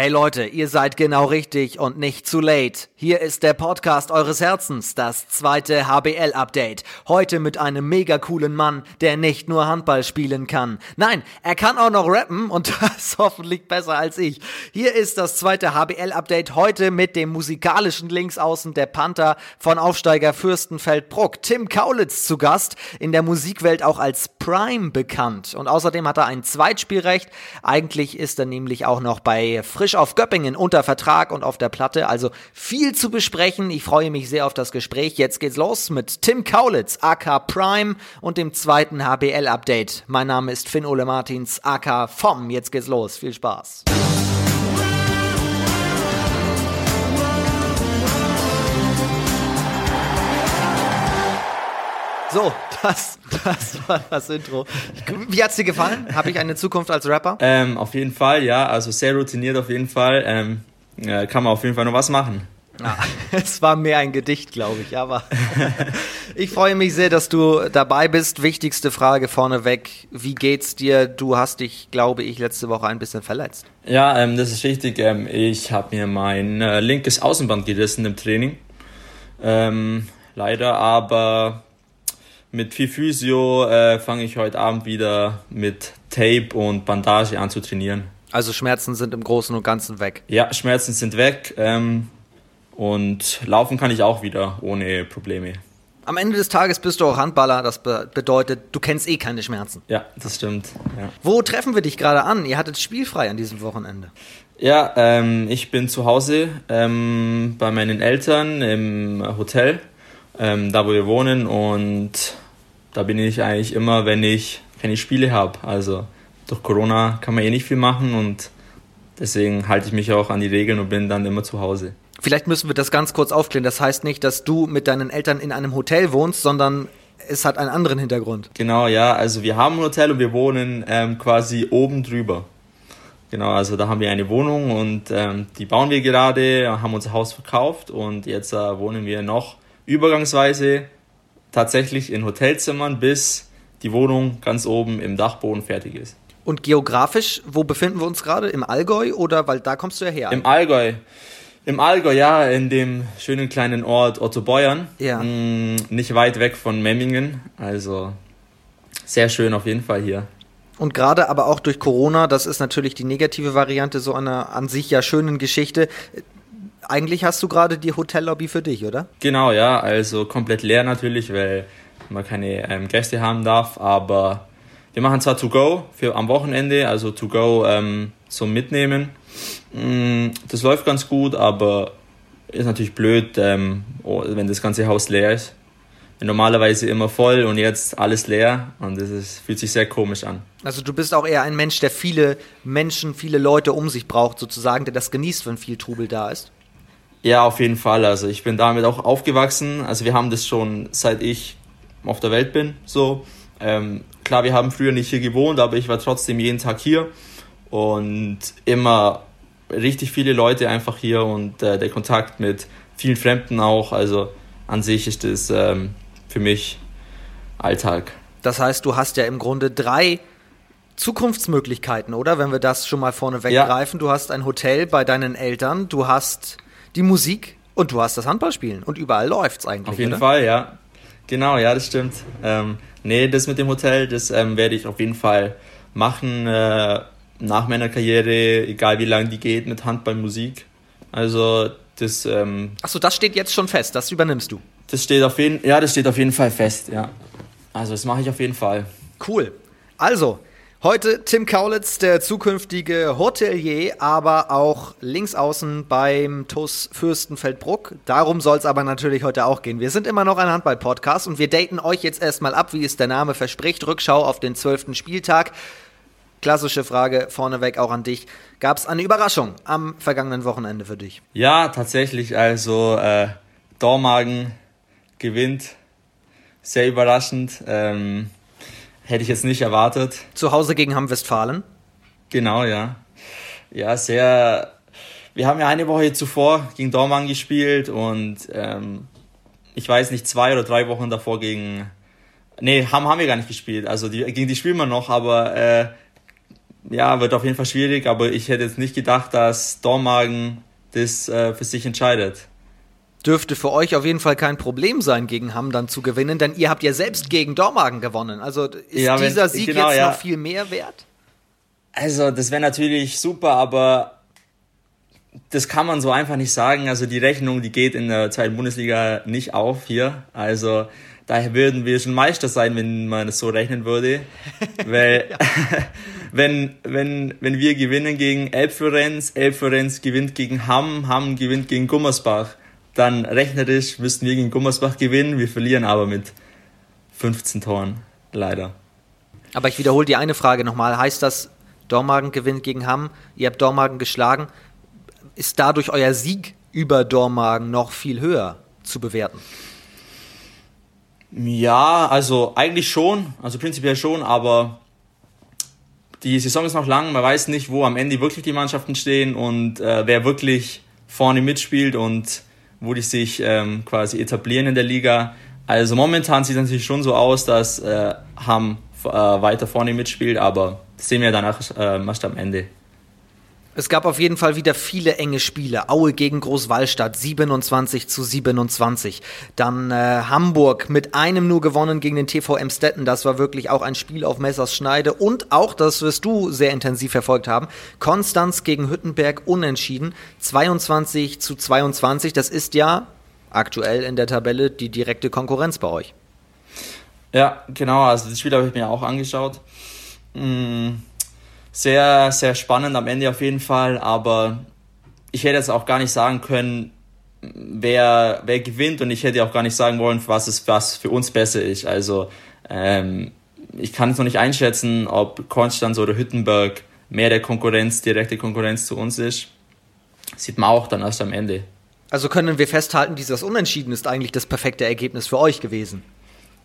Hey Leute, ihr seid genau richtig und nicht zu late. Hier ist der Podcast eures Herzens, das zweite HBL-Update. Heute mit einem mega coolen Mann, der nicht nur Handball spielen kann. Nein, er kann auch noch rappen und das hoffentlich besser als ich. Hier ist das zweite HBL-Update heute mit dem musikalischen Linksaußen der Panther von Aufsteiger Fürstenfeldbruck. Tim Kaulitz zu Gast, in der Musikwelt auch als Prime bekannt. Und außerdem hat er ein Zweitspielrecht. Eigentlich ist er nämlich auch noch bei frisch auf Göppingen unter Vertrag und auf der Platte. Also viel zu besprechen. Ich freue mich sehr auf das Gespräch. Jetzt geht's los mit Tim Kaulitz, AK Prime und dem zweiten HBL-Update. Mein Name ist Finn Ole Martins, AK vom. Jetzt geht's los. Viel Spaß. So, das, das war das Intro. Wie hat's dir gefallen? Habe ich eine Zukunft als Rapper? Ähm, auf jeden Fall, ja. Also sehr routiniert auf jeden Fall. Ähm, äh, kann man auf jeden Fall noch was machen. Ah, es war mehr ein Gedicht, glaube ich, aber ich freue mich sehr, dass du dabei bist. Wichtigste Frage vorneweg. Wie geht's dir? Du hast dich, glaube ich, letzte Woche ein bisschen verletzt. Ja, ähm, das ist richtig. Ähm, ich habe mir mein äh, linkes Außenband gerissen im Training. Ähm, leider, aber mit viel Physio äh, fange ich heute Abend wieder mit Tape und Bandage an zu trainieren. Also Schmerzen sind im Großen und Ganzen weg. Ja, Schmerzen sind weg ähm, und laufen kann ich auch wieder ohne Probleme. Am Ende des Tages bist du auch Handballer, das be bedeutet, du kennst eh keine Schmerzen. Ja, das stimmt. Ja. Wo treffen wir dich gerade an? Ihr hattet spielfrei an diesem Wochenende. Ja, ähm, ich bin zu Hause ähm, bei meinen Eltern im Hotel, ähm, da wo wir wohnen und da bin ich eigentlich immer, wenn ich keine Spiele habe. Also durch Corona kann man eh nicht viel machen und deswegen halte ich mich auch an die Regeln und bin dann immer zu Hause. Vielleicht müssen wir das ganz kurz aufklären. Das heißt nicht, dass du mit deinen Eltern in einem Hotel wohnst, sondern es hat einen anderen Hintergrund. Genau, ja. Also wir haben ein Hotel und wir wohnen ähm, quasi oben drüber. Genau, also da haben wir eine Wohnung und ähm, die bauen wir gerade, haben unser Haus verkauft und jetzt äh, wohnen wir noch übergangsweise tatsächlich in Hotelzimmern, bis die Wohnung ganz oben im Dachboden fertig ist. Und geografisch, wo befinden wir uns gerade? Im Allgäu oder weil da kommst du ja her? Im Allgäu. Im Allgäu, ja, in dem schönen kleinen Ort Ottobeuern. Ja. Mm, nicht weit weg von Memmingen. Also sehr schön auf jeden Fall hier. Und gerade aber auch durch Corona, das ist natürlich die negative Variante so einer an sich ja schönen Geschichte. Eigentlich hast du gerade die Hotellobby für dich, oder? Genau, ja. Also komplett leer natürlich, weil man keine ähm, Gäste haben darf. Aber wir machen zwar To-Go für am Wochenende, also To-Go ähm, zum Mitnehmen. Mm, das läuft ganz gut, aber ist natürlich blöd, ähm, oh, wenn das ganze Haus leer ist. Normalerweise immer voll und jetzt alles leer und das ist, fühlt sich sehr komisch an. Also du bist auch eher ein Mensch, der viele Menschen, viele Leute um sich braucht, sozusagen, der das genießt, wenn viel Trubel da ist. Ja, auf jeden Fall. Also ich bin damit auch aufgewachsen. Also wir haben das schon seit ich auf der Welt bin. So ähm, klar, wir haben früher nicht hier gewohnt, aber ich war trotzdem jeden Tag hier und immer richtig viele Leute einfach hier und äh, der Kontakt mit vielen Fremden auch. Also an sich ist das ähm, für mich Alltag. Das heißt, du hast ja im Grunde drei Zukunftsmöglichkeiten, oder? Wenn wir das schon mal vorne weggreifen. Ja. Du hast ein Hotel bei deinen Eltern, du hast die Musik und du hast das Handballspielen und überall läuft's eigentlich. Auf jeden oder? Fall, ja. Genau, ja, das stimmt. Ähm, nee, das mit dem Hotel, das ähm, werde ich auf jeden Fall machen äh, nach meiner Karriere, egal wie lange die geht, mit Handballmusik. Also das. Ähm, Achso, das steht jetzt schon fest, das übernimmst du. Das steht auf jeden, ja, das steht auf jeden Fall fest, ja. Also das mache ich auf jeden Fall. Cool. Also, heute Tim Kaulitz, der zukünftige Hotelier, aber auch linksaußen beim TUS Fürstenfeldbruck. Darum soll es aber natürlich heute auch gehen. Wir sind immer noch ein Handball-Podcast und wir daten euch jetzt erstmal ab, wie es der Name verspricht. Rückschau auf den zwölften Spieltag. Klassische Frage vorneweg auch an dich. Gab es eine Überraschung am vergangenen Wochenende für dich? Ja, tatsächlich. Also äh, Dormagen gewinnt. Sehr überraschend. Ähm, hätte ich jetzt nicht erwartet. Zu Hause gegen Hamm-Westfalen? Genau, ja. Ja, sehr. Wir haben ja eine Woche zuvor gegen Dormagen gespielt und ähm, ich weiß nicht, zwei oder drei Wochen davor gegen. Nee, Hamm haben wir gar nicht gespielt. Also die, gegen die spielen wir noch, aber äh, ja, wird auf jeden Fall schwierig, aber ich hätte jetzt nicht gedacht, dass Dormagen das äh, für sich entscheidet. Dürfte für euch auf jeden Fall kein Problem sein, gegen Hamm dann zu gewinnen, denn ihr habt ja selbst gegen Dormagen gewonnen. Also ist ja, wenn, dieser Sieg genau, jetzt ja. noch viel mehr wert? Also, das wäre natürlich super, aber das kann man so einfach nicht sagen. Also die Rechnung, die geht in der zweiten Bundesliga nicht auf hier. Also daher würden wir schon Meister sein, wenn man es so rechnen würde. Weil wenn, wenn, wenn wir gewinnen gegen Elbflorenz, Elbflorenz gewinnt gegen Hamm, Hamm gewinnt gegen Gummersbach, dann rechnerisch müssten wir gegen Gummersbach gewinnen. Wir verlieren aber mit 15 Toren. Leider. Aber ich wiederhole die eine Frage nochmal. Heißt das, Dormagen gewinnt gegen Hamm, ihr habt Dormagen geschlagen? ist dadurch euer Sieg über Dormagen noch viel höher zu bewerten? Ja, also eigentlich schon, also prinzipiell schon, aber die Saison ist noch lang, man weiß nicht, wo am Ende wirklich die Mannschaften stehen und äh, wer wirklich vorne mitspielt und wo die sich ähm, quasi etablieren in der Liga. Also momentan sieht es natürlich schon so aus, dass äh, Ham äh, weiter vorne mitspielt, aber das sehen wir danach äh, erst am Ende. Es gab auf jeden Fall wieder viele enge Spiele. Aue gegen Großwallstadt 27 zu 27. Dann äh, Hamburg mit einem nur gewonnen gegen den TV Emstetten. Das war wirklich auch ein Spiel auf Messers Schneide. Und auch, das wirst du sehr intensiv verfolgt haben, Konstanz gegen Hüttenberg unentschieden. 22 zu 22. Das ist ja aktuell in der Tabelle die direkte Konkurrenz bei euch. Ja, genau. Also das Spiel habe ich mir auch angeschaut. Mmh sehr, sehr spannend am Ende auf jeden Fall, aber ich hätte jetzt auch gar nicht sagen können, wer, wer gewinnt und ich hätte auch gar nicht sagen wollen, was, ist, was für uns besser ist. Also ähm, ich kann es noch nicht einschätzen, ob Konstanz oder Hüttenberg mehr der Konkurrenz, direkte Konkurrenz zu uns ist. Sieht man auch dann erst am Ende. Also können wir festhalten, dieses Unentschieden ist eigentlich das perfekte Ergebnis für euch gewesen.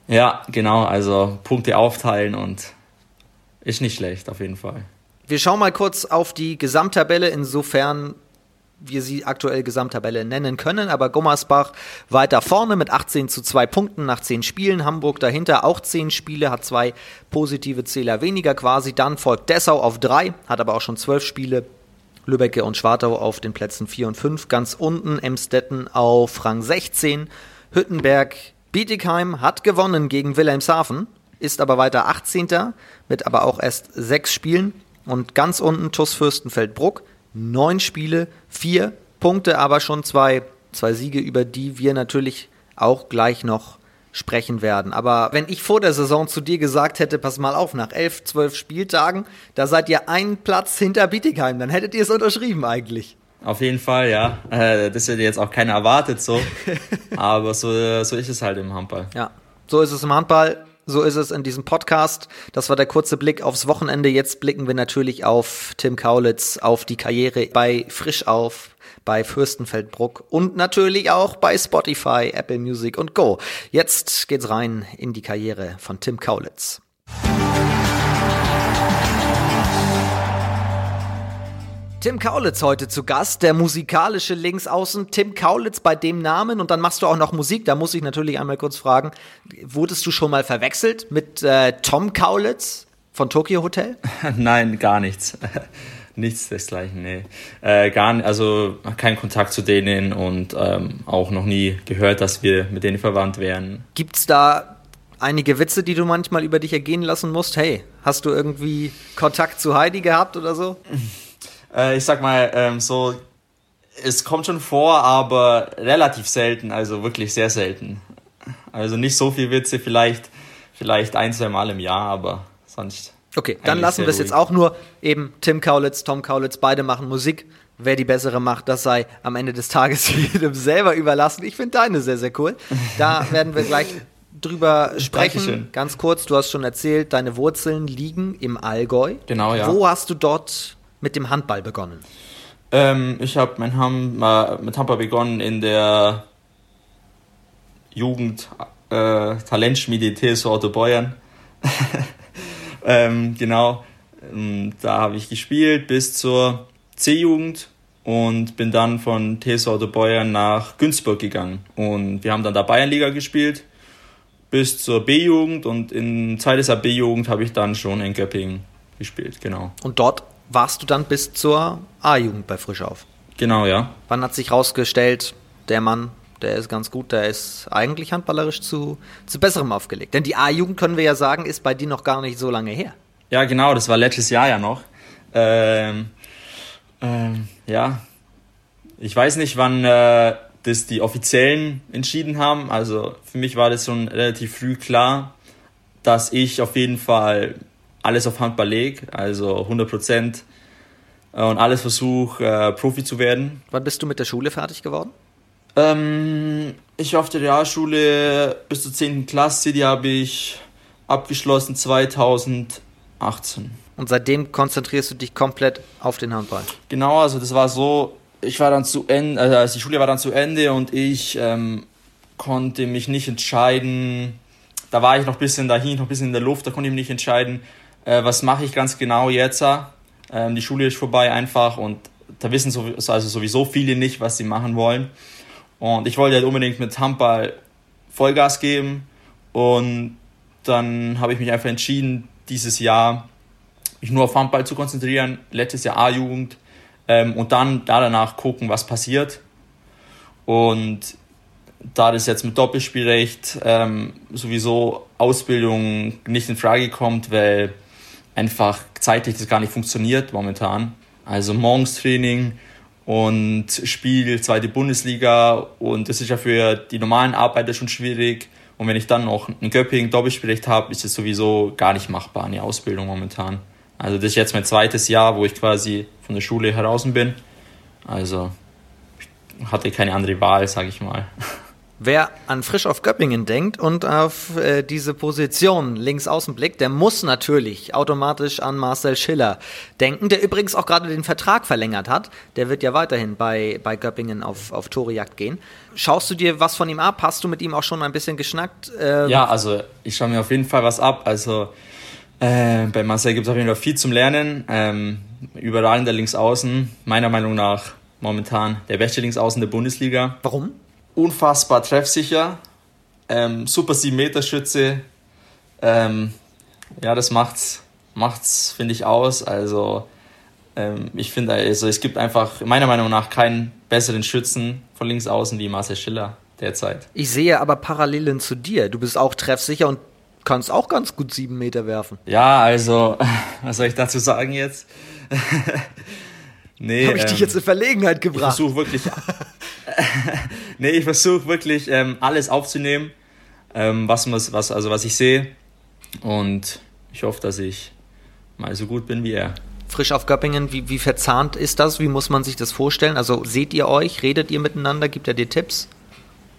Ja, genau. Also Punkte aufteilen und ist nicht schlecht auf jeden Fall. Wir schauen mal kurz auf die Gesamttabelle, insofern wir sie aktuell Gesamttabelle nennen können, aber Gummersbach weiter vorne mit 18 zu 2 Punkten nach 10 Spielen, Hamburg dahinter auch 10 Spiele, hat zwei positive Zähler weniger. Quasi, dann folgt Dessau auf 3, hat aber auch schon 12 Spiele, Lübbecke und Schwartau auf den Plätzen 4 und 5, ganz unten Emstetten auf Rang 16, Hüttenberg, Bietigheim hat gewonnen gegen Wilhelmshaven, ist aber weiter 18. mit aber auch erst 6 Spielen, und ganz unten TuS Fürstenfeldbruck, neun Spiele, vier Punkte, aber schon zwei, zwei Siege, über die wir natürlich auch gleich noch sprechen werden. Aber wenn ich vor der Saison zu dir gesagt hätte, pass mal auf, nach elf, zwölf Spieltagen, da seid ihr einen Platz hinter Bietigheim, dann hättet ihr es unterschrieben eigentlich. Auf jeden Fall, ja. Äh, das hätte jetzt auch keiner erwartet so. Aber so, so ist es halt im Handball. Ja, so ist es im Handball. So ist es in diesem Podcast. Das war der kurze Blick aufs Wochenende. Jetzt blicken wir natürlich auf Tim Kaulitz, auf die Karriere bei Frisch auf, bei Fürstenfeldbruck und natürlich auch bei Spotify, Apple Music und Go. Jetzt geht's rein in die Karriere von Tim Kaulitz. Tim Kaulitz heute zu Gast, der musikalische Linksaußen. Tim Kaulitz bei dem Namen und dann machst du auch noch Musik. Da muss ich natürlich einmal kurz fragen, wurdest du schon mal verwechselt mit äh, Tom Kaulitz von Tokyo Hotel? Nein, gar nichts. nichts desgleichen, nee. Äh, gar nicht, also kein Kontakt zu denen und ähm, auch noch nie gehört, dass wir mit denen verwandt wären. Gibt's da einige Witze, die du manchmal über dich ergehen lassen musst? Hey, hast du irgendwie Kontakt zu Heidi gehabt oder so? äh, ich sag mal, ähm, so, es kommt schon vor, aber relativ selten, also wirklich sehr selten. Also nicht so viel Witze, vielleicht, vielleicht ein, zwei Mal im Jahr, aber sonst. Okay, dann lassen wir es jetzt auch nur eben Tim Kaulitz, Tom Kaulitz, beide machen Musik. Wer die bessere macht, das sei am Ende des Tages jedem selber überlassen. Ich finde deine sehr, sehr cool. Da werden wir gleich drüber sprechen. Dankeschön. Ganz kurz, du hast schon erzählt, deine Wurzeln liegen im Allgäu. Genau, ja. Wo hast du dort mit dem Handball begonnen? Ähm, ich habe mein Ham äh, mit Handball begonnen in der Jugend äh, Talentschmiede TSV Otto Beuern. ähm, genau, ähm, da habe ich gespielt bis zur C-Jugend und bin dann von TSV Otto Beuern nach Günzburg gegangen. Und wir haben dann da Bayernliga gespielt bis zur B-Jugend und in Zeit der B-Jugend habe ich dann schon in Göppingen gespielt, genau. Und dort warst du dann bis zur A-Jugend bei Frischauf? Genau, ja. Wann hat sich herausgestellt, der Mann, der ist ganz gut, der ist eigentlich handballerisch zu, zu besserem aufgelegt? Denn die A-Jugend, können wir ja sagen, ist bei dir noch gar nicht so lange her. Ja, genau, das war letztes Jahr ja noch. Ähm, ähm, ja, ich weiß nicht, wann äh, das die Offiziellen entschieden haben. Also für mich war das schon relativ früh klar, dass ich auf jeden Fall alles auf Handball lege, also 100 Prozent äh, und alles versuche, äh, Profi zu werden. Wann bist du mit der Schule fertig geworden? Ähm, ich war auf der Realschule bis zur 10. Klasse, die habe ich abgeschlossen 2018. Und seitdem konzentrierst du dich komplett auf den Handball? Genau, also das war so, ich war dann zu Ende, also die Schule war dann zu Ende und ich ähm, konnte mich nicht entscheiden. Da war ich noch ein bisschen, da hing ich noch ein bisschen in der Luft, da konnte ich mich nicht entscheiden, äh, was mache ich ganz genau jetzt. Ähm, die Schule ist vorbei einfach und da wissen so, also sowieso viele nicht, was sie machen wollen. Und ich wollte halt unbedingt mit Handball Vollgas geben und dann habe ich mich einfach entschieden, dieses Jahr mich nur auf Handball zu konzentrieren, letztes Jahr A-Jugend ähm, und dann da danach gucken, was passiert. Und da das jetzt mit Doppelspielrecht ähm, sowieso Ausbildung nicht in Frage kommt, weil einfach zeitlich das gar nicht funktioniert momentan. Also morgens Training und Spiel, zweite Bundesliga und das ist ja für die normalen Arbeiter schon schwierig. Und wenn ich dann noch ein Göpping Doppelspielrecht habe, ist es sowieso gar nicht machbar, eine Ausbildung momentan. Also das ist jetzt mein zweites Jahr, wo ich quasi von der Schule heraus bin. Also ich hatte keine andere Wahl, sage ich mal. Wer an Frisch auf Göppingen denkt und auf äh, diese Position links außen blickt, der muss natürlich automatisch an Marcel Schiller denken, der übrigens auch gerade den Vertrag verlängert hat. Der wird ja weiterhin bei, bei Göppingen auf, auf Torejagd gehen. Schaust du dir was von ihm ab? Hast du mit ihm auch schon ein bisschen geschnackt? Ähm ja, also ich schaue mir auf jeden Fall was ab. Also äh, bei Marcel gibt es auf jeden Fall viel zum Lernen. Ähm, überall in der Linksaußen, meiner Meinung nach momentan der beste Linksaußen der Bundesliga. Warum? Unfassbar treffsicher, ähm, super 7-Meter-Schütze. Ähm, ja, das macht's, macht's finde ich, aus. Also, ähm, ich finde, also, es gibt einfach meiner Meinung nach keinen besseren Schützen von links außen wie Marcel Schiller derzeit. Ich sehe aber Parallelen zu dir. Du bist auch treffsicher und kannst auch ganz gut sieben Meter werfen. Ja, also, was soll ich dazu sagen jetzt? nee, Habe ich ähm, dich jetzt in Verlegenheit gebracht? Ich versuche wirklich nee, ich versuche wirklich ähm, alles aufzunehmen, ähm, was, was, also was ich sehe. Und ich hoffe, dass ich mal so gut bin wie er. Frisch auf Göppingen, wie, wie verzahnt ist das? Wie muss man sich das vorstellen? Also seht ihr euch, redet ihr miteinander, gibt er dir Tipps?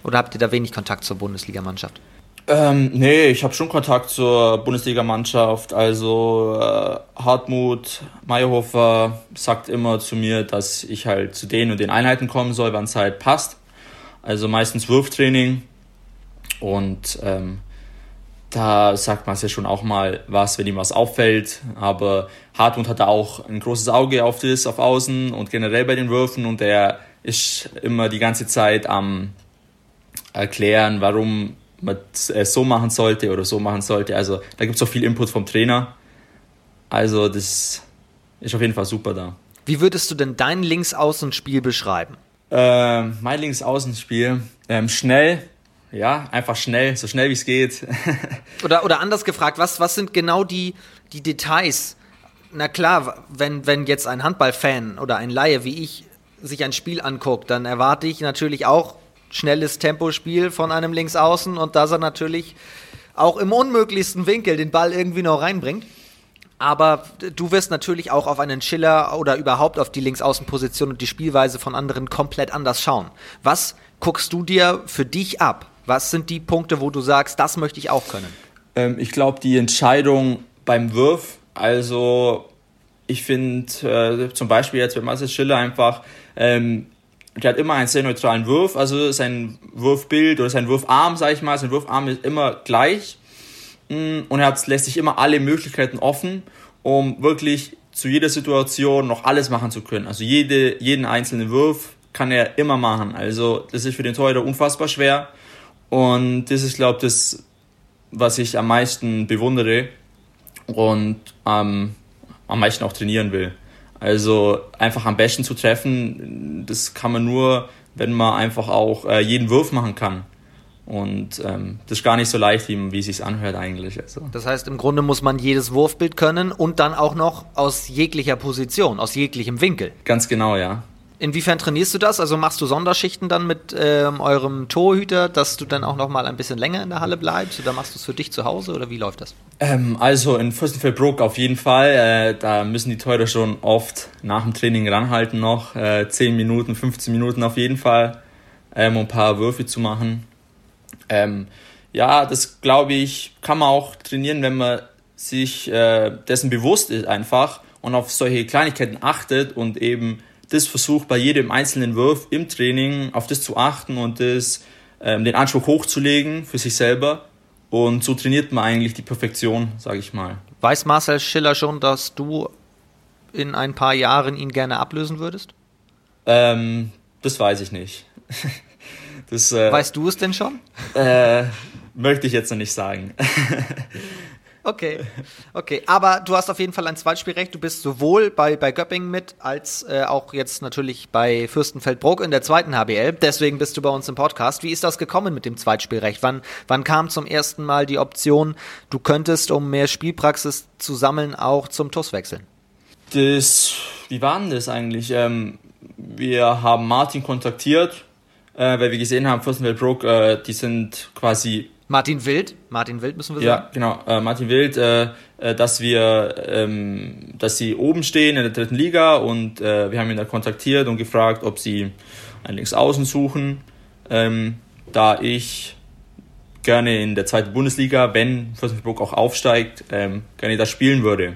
Oder habt ihr da wenig Kontakt zur Bundesligamannschaft? Ähm, nee, ich habe schon Kontakt zur Bundesligamannschaft. Also äh, Hartmut Meyerhofer sagt immer zu mir, dass ich halt zu den und den Einheiten kommen soll, wann es halt passt. Also meistens Wurftraining. Und ähm, da sagt man es ja schon auch mal was, wenn ihm was auffällt. Aber Hartmut hat da auch ein großes Auge auf das, auf Außen und generell bei den Würfen. Und er ist immer die ganze Zeit am erklären, warum man es äh, so machen sollte oder so machen sollte. Also da gibt es auch viel Input vom Trainer. Also das ist auf jeden Fall super da. Wie würdest du denn dein Linksaußenspiel beschreiben? Ähm, mein Linksaußenspiel, ähm, schnell, ja, einfach schnell, so schnell wie es geht. oder, oder anders gefragt, was, was sind genau die, die Details? Na klar, wenn, wenn jetzt ein Handballfan oder ein Laie wie ich sich ein Spiel anguckt, dann erwarte ich natürlich auch schnelles Tempospiel von einem Linksaußen und dass er natürlich auch im unmöglichsten Winkel den Ball irgendwie noch reinbringt. Aber du wirst natürlich auch auf einen Schiller oder überhaupt auf die Linksaußenposition und die Spielweise von anderen komplett anders schauen. Was guckst du dir für dich ab? Was sind die Punkte, wo du sagst, das möchte ich auch können? Ähm, ich glaube, die Entscheidung beim Wurf, also ich finde äh, zum Beispiel jetzt bei Marcel Schiller einfach, ähm, der hat immer einen sehr neutralen Wurf, also sein Wurfbild oder sein Wurfarm, sage ich mal, sein Wurfarm ist immer gleich mm, und er hat, lässt sich immer alle Möglichkeiten offen, um wirklich zu jeder Situation noch alles machen zu können. Also jede, jeden einzelnen Wurf kann er immer machen. Also das ist für den Torhüter unfassbar schwer und das ist, glaube ich, das, was ich am meisten bewundere und ähm, am meisten auch trainieren will. Also einfach am besten zu treffen, das kann man nur, wenn man einfach auch äh, jeden Wurf machen kann. Und ähm, das ist gar nicht so leicht, wie, wie es sich anhört eigentlich. Also. Das heißt, im Grunde muss man jedes Wurfbild können und dann auch noch aus jeglicher Position, aus jeglichem Winkel. Ganz genau, ja. Inwiefern trainierst du das? Also machst du Sonderschichten dann mit ähm, eurem Torhüter, dass du dann auch noch mal ein bisschen länger in der Halle bleibst? Oder machst du es für dich zu Hause oder wie läuft das? Ähm, also in Fürstenfeldbruck auf jeden Fall. Äh, da müssen die Torhüter schon oft nach dem Training ranhalten noch. Äh, 10 Minuten, 15 Minuten auf jeden Fall, ähm, um ein paar Würfe zu machen. Ähm, ja, das glaube ich, kann man auch trainieren, wenn man sich äh, dessen bewusst ist einfach und auf solche Kleinigkeiten achtet und eben das versucht bei jedem einzelnen Wurf im Training auf das zu achten und das, ähm, den Anspruch hochzulegen für sich selber. Und so trainiert man eigentlich die Perfektion, sage ich mal. Weiß Marcel Schiller schon, dass du in ein paar Jahren ihn gerne ablösen würdest? Ähm, das weiß ich nicht. das, äh, weißt du es denn schon? Äh, möchte ich jetzt noch nicht sagen. Okay, okay. Aber du hast auf jeden Fall ein Zweitspielrecht. Du bist sowohl bei, bei Göppingen mit, als äh, auch jetzt natürlich bei Fürstenfeldbruck in der zweiten HBL. Deswegen bist du bei uns im Podcast. Wie ist das gekommen mit dem Zweitspielrecht? Wann, wann kam zum ersten Mal die Option, du könntest, um mehr Spielpraxis zu sammeln, auch zum TUS wechseln? Das, wie war denn das eigentlich? Ähm, wir haben Martin kontaktiert, äh, weil wir gesehen haben, Fürstenfeldbruck, äh, die sind quasi Martin Wild, Martin Wild müssen wir sagen. Ja, genau, äh, Martin Wild, äh, äh, dass wir, ähm, dass sie oben stehen in der dritten Liga und äh, wir haben ihn da kontaktiert und gefragt, ob sie einen Linksaußen suchen, ähm, da ich gerne in der zweiten Bundesliga, wenn Fürstenfeldbruck auch aufsteigt, ähm, gerne da spielen würde.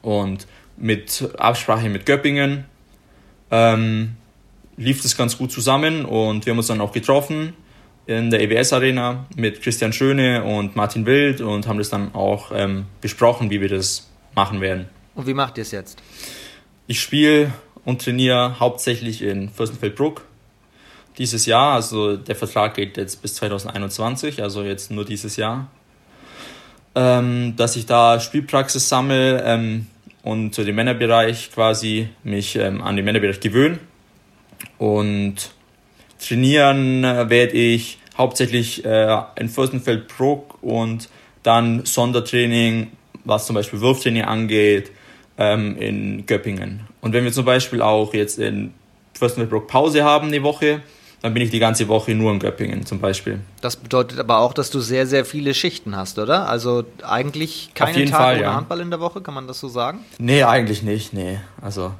Und mit Absprache mit Göppingen ähm, lief das ganz gut zusammen und wir haben uns dann auch getroffen in der EWS Arena mit Christian Schöne und Martin Wild und haben das dann auch ähm, besprochen, wie wir das machen werden. Und wie macht ihr es jetzt? Ich spiele und trainiere hauptsächlich in Fürstenfeldbruck dieses Jahr. Also der Vertrag geht jetzt bis 2021, also jetzt nur dieses Jahr. Ähm, dass ich da Spielpraxis sammle ähm, und zu dem Männerbereich quasi mich ähm, an den Männerbereich gewöhne. Und trainieren äh, werde ich hauptsächlich äh, in Fürstenfeldbruck und dann Sondertraining, was zum Beispiel Wurftraining angeht, ähm, in Göppingen. Und wenn wir zum Beispiel auch jetzt in Fürstenfeldbruck Pause haben eine Woche, dann bin ich die ganze Woche nur in Göppingen zum Beispiel. Das bedeutet aber auch, dass du sehr, sehr viele Schichten hast, oder? Also eigentlich keinen Tag Fall, ohne ja. Handball in der Woche, kann man das so sagen? Nee, eigentlich nicht, nee. Also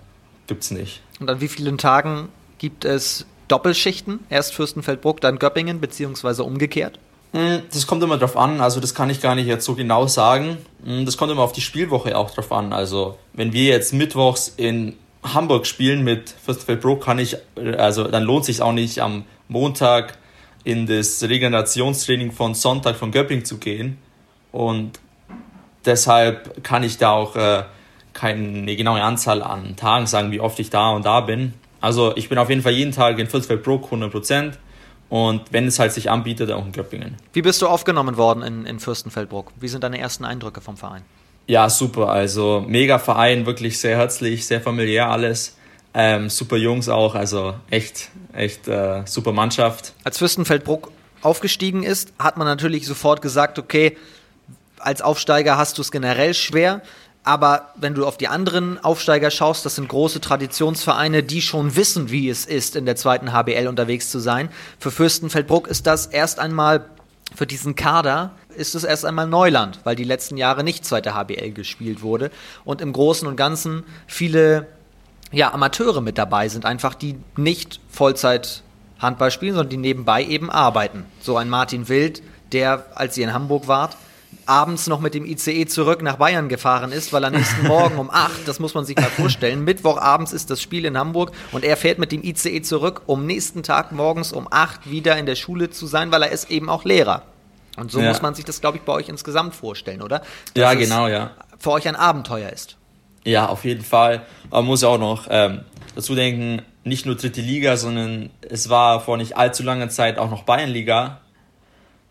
gibt's nicht. Und an wie vielen Tagen gibt es Doppelschichten, erst Fürstenfeldbruck, dann Göppingen, beziehungsweise umgekehrt? Hm, das kommt immer drauf an, also das kann ich gar nicht jetzt so genau sagen. Hm, das kommt immer auf die Spielwoche auch drauf an. Also wenn wir jetzt mittwochs in Hamburg spielen mit Fürstenfeldbruck, kann ich, also dann lohnt sich auch nicht am Montag in das Regenerationstraining von Sonntag von Göppingen zu gehen. Und deshalb kann ich da auch äh, keine genaue Anzahl an Tagen sagen, wie oft ich da und da bin. Also ich bin auf jeden Fall jeden Tag in Fürstenfeldbruck 100% und wenn es halt sich anbietet, auch in Göppingen. Wie bist du aufgenommen worden in, in Fürstenfeldbruck? Wie sind deine ersten Eindrücke vom Verein? Ja, super. Also mega Verein, wirklich sehr herzlich, sehr familiär alles. Ähm, super Jungs auch, also echt, echt äh, super Mannschaft. Als Fürstenfeldbruck aufgestiegen ist, hat man natürlich sofort gesagt, okay, als Aufsteiger hast du es generell schwer. Aber wenn du auf die anderen Aufsteiger schaust, das sind große Traditionsvereine, die schon wissen, wie es ist, in der zweiten HBL unterwegs zu sein. Für Fürstenfeldbruck ist das erst einmal, für diesen Kader ist es erst einmal Neuland, weil die letzten Jahre nicht zweite HBL gespielt wurde und im Großen und Ganzen viele ja, Amateure mit dabei sind, einfach die nicht Vollzeit Handball spielen, sondern die nebenbei eben arbeiten. So ein Martin Wild, der, als ihr in Hamburg wart, abends noch mit dem ICE zurück nach Bayern gefahren ist, weil er nächsten Morgen um 8, das muss man sich mal vorstellen, Mittwochabends ist das Spiel in Hamburg und er fährt mit dem ICE zurück, um nächsten Tag morgens um 8 wieder in der Schule zu sein, weil er ist eben auch Lehrer. Und so ja. muss man sich das, glaube ich, bei euch insgesamt vorstellen, oder? Dass ja, genau, ja. Für euch ein Abenteuer ist. Ja, auf jeden Fall. Man muss ja auch noch ähm, dazu denken, nicht nur dritte Liga, sondern es war vor nicht allzu langer Zeit auch noch Bayernliga.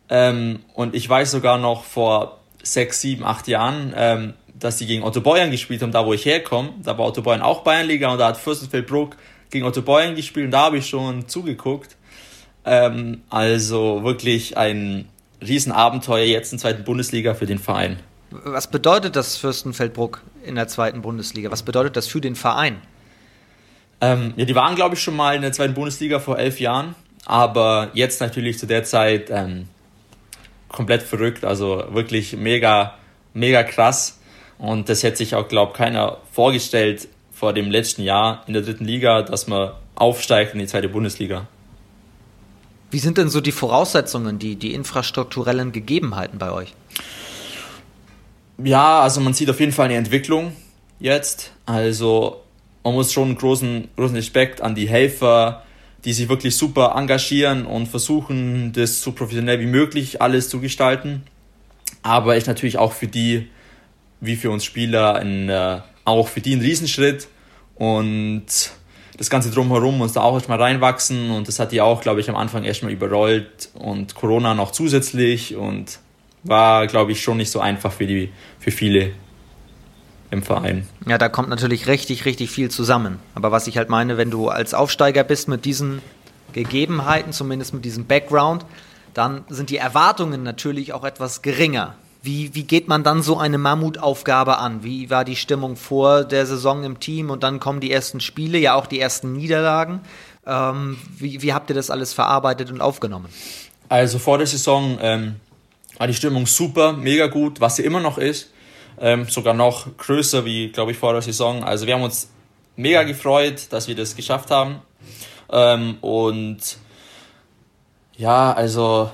Ähm, und ich weiß sogar noch vor sechs, sieben, acht Jahren, ähm, dass die gegen Otto Beuern gespielt haben, da wo ich herkomme. Da war Otto Beuern auch Bayernliga und da hat Fürstenfeldbruck gegen Otto Beuern gespielt und da habe ich schon zugeguckt. Ähm, also wirklich ein Riesenabenteuer jetzt in der zweiten Bundesliga für den Verein. Was bedeutet das Fürstenfeldbruck in der zweiten Bundesliga? Was bedeutet das für den Verein? Ähm, ja, die waren, glaube ich, schon mal in der zweiten Bundesliga vor elf Jahren, aber jetzt natürlich zu der Zeit ähm, komplett verrückt, also wirklich mega, mega krass. Und das hätte sich auch, glaube ich, keiner vorgestellt vor dem letzten Jahr in der dritten Liga, dass man aufsteigt in die zweite Bundesliga. Wie sind denn so die Voraussetzungen, die, die infrastrukturellen Gegebenheiten bei euch? Ja, also man sieht auf jeden Fall eine Entwicklung jetzt. Also man muss schon großen, großen Respekt an die Helfer, die sich wirklich super engagieren und versuchen, das so professionell wie möglich alles zu gestalten. Aber ist natürlich auch für die, wie für uns Spieler, ein, äh, auch für die ein Riesenschritt. Und das Ganze drumherum muss da auch erstmal reinwachsen. Und das hat die auch, glaube ich, am Anfang erstmal überrollt. Und Corona noch zusätzlich. Und war, glaube ich, schon nicht so einfach für, die, für viele im Verein. Ja, da kommt natürlich richtig, richtig viel zusammen. Aber was ich halt meine, wenn du als Aufsteiger bist mit diesen Gegebenheiten, zumindest mit diesem Background, dann sind die Erwartungen natürlich auch etwas geringer. Wie, wie geht man dann so eine Mammutaufgabe an? Wie war die Stimmung vor der Saison im Team und dann kommen die ersten Spiele, ja auch die ersten Niederlagen? Ähm, wie, wie habt ihr das alles verarbeitet und aufgenommen? Also vor der Saison ähm, war die Stimmung super, mega gut, was sie immer noch ist ähm, sogar noch größer wie, glaube ich, vor der Saison. Also wir haben uns mega gefreut, dass wir das geschafft haben. Ähm, und ja, also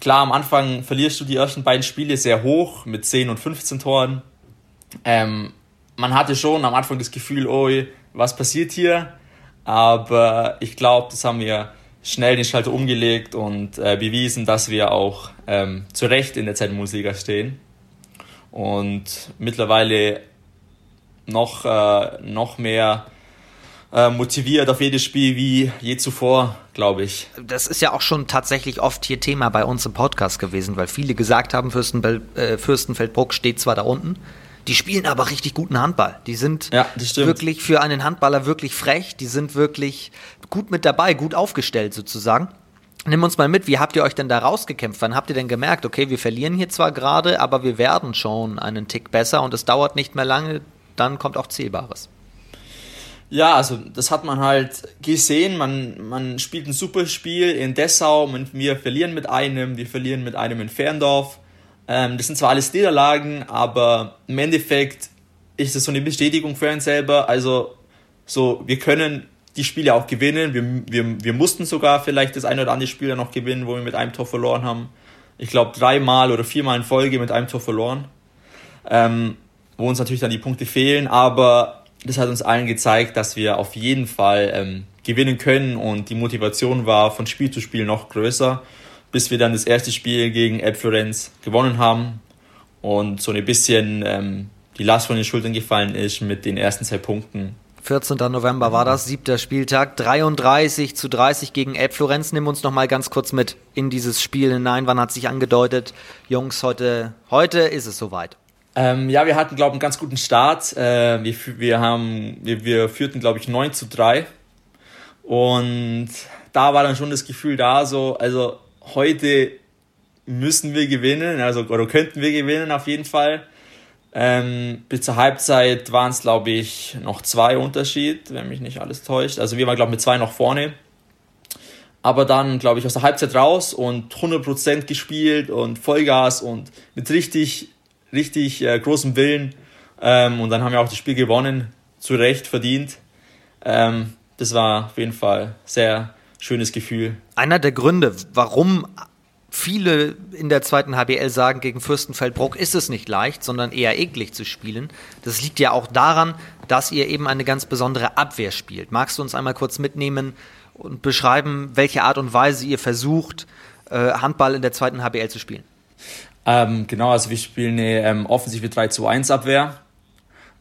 klar, am Anfang verlierst du die ersten beiden Spiele sehr hoch mit 10 und 15 Toren. Ähm, man hatte schon am Anfang das Gefühl, oh, was passiert hier? Aber ich glaube, das haben wir schnell den Schalter umgelegt und äh, bewiesen, dass wir auch ähm, zu Recht in der zweiten Bundesliga stehen und mittlerweile noch, äh, noch mehr äh, motiviert auf jedes Spiel wie je zuvor, glaube ich. Das ist ja auch schon tatsächlich oft hier Thema bei uns im Podcast gewesen, weil viele gesagt haben, Fürstenbel äh, Fürstenfeldbruck steht zwar da unten, die spielen aber richtig guten Handball. Die sind ja, wirklich für einen Handballer wirklich frech, die sind wirklich gut mit dabei, gut aufgestellt sozusagen. Nimm uns mal mit, wie habt ihr euch denn da rausgekämpft? Wann habt ihr denn gemerkt, okay, wir verlieren hier zwar gerade, aber wir werden schon einen Tick besser und es dauert nicht mehr lange, dann kommt auch Zählbares. Ja, also das hat man halt gesehen. Man, man spielt ein super Spiel in Dessau. Wir verlieren mit einem, wir verlieren mit einem in Ferndorf. Ähm, das sind zwar alles Niederlagen, aber im Endeffekt ist das so eine Bestätigung für uns selber. Also so, wir können die Spiele auch gewinnen. Wir, wir, wir mussten sogar vielleicht das eine oder andere Spiel noch gewinnen, wo wir mit einem Tor verloren haben. Ich glaube dreimal oder viermal in Folge mit einem Tor verloren. Ähm, wo uns natürlich dann die Punkte fehlen, aber das hat uns allen gezeigt, dass wir auf jeden Fall ähm, gewinnen können und die Motivation war von Spiel zu Spiel noch größer, bis wir dann das erste Spiel gegen Elb Florenz gewonnen haben und so ein bisschen ähm, die Last von den Schultern gefallen ist mit den ersten zwei Punkten 14. November war das, siebter Spieltag, 33 zu 30 gegen Elb Florenz. Nimm uns noch mal ganz kurz mit in dieses Spiel hinein. Wann hat sich angedeutet, Jungs, heute, heute ist es soweit? Ähm, ja, wir hatten, glaube ich, einen ganz guten Start. Äh, wir, wir, haben, wir, wir führten, glaube ich, 9 zu 3. Und da war dann schon das Gefühl da, so, also heute müssen wir gewinnen, also oder könnten wir gewinnen auf jeden Fall. Ähm, bis zur Halbzeit waren es, glaube ich, noch zwei Unterschied, wenn mich nicht alles täuscht. Also wir waren, glaube ich, mit zwei noch vorne. Aber dann, glaube ich, aus der Halbzeit raus und 100% gespielt und Vollgas und mit richtig, richtig äh, großem Willen. Ähm, und dann haben wir auch das Spiel gewonnen, zu Recht verdient. Ähm, das war auf jeden Fall sehr schönes Gefühl. Einer der Gründe, warum viele in der zweiten HBL sagen, gegen Fürstenfeldbruck ist es nicht leicht, sondern eher eklig zu spielen. Das liegt ja auch daran, dass ihr eben eine ganz besondere Abwehr spielt. Magst du uns einmal kurz mitnehmen und beschreiben, welche Art und Weise ihr versucht, äh, Handball in der zweiten HBL zu spielen? Ähm, genau, also wir spielen eine ähm, offensive 3 zu 1 Abwehr.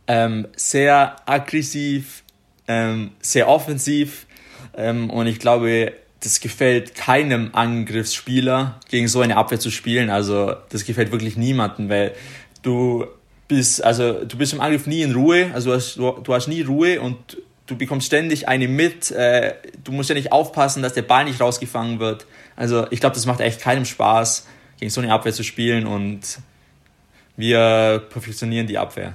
Ähm, sehr aggressiv, ähm, sehr offensiv. Ähm, und ich glaube, das gefällt keinem Angriffsspieler, gegen so eine Abwehr zu spielen. Also das gefällt wirklich niemandem, weil du bist, also du bist im Angriff nie in Ruhe, also du hast, du, hast nie Ruhe und du bekommst ständig eine mit, äh, du musst nicht aufpassen, dass der Ball nicht rausgefangen wird. Also ich glaube, das macht echt keinem Spaß, gegen so eine Abwehr zu spielen und wir perfektionieren die Abwehr.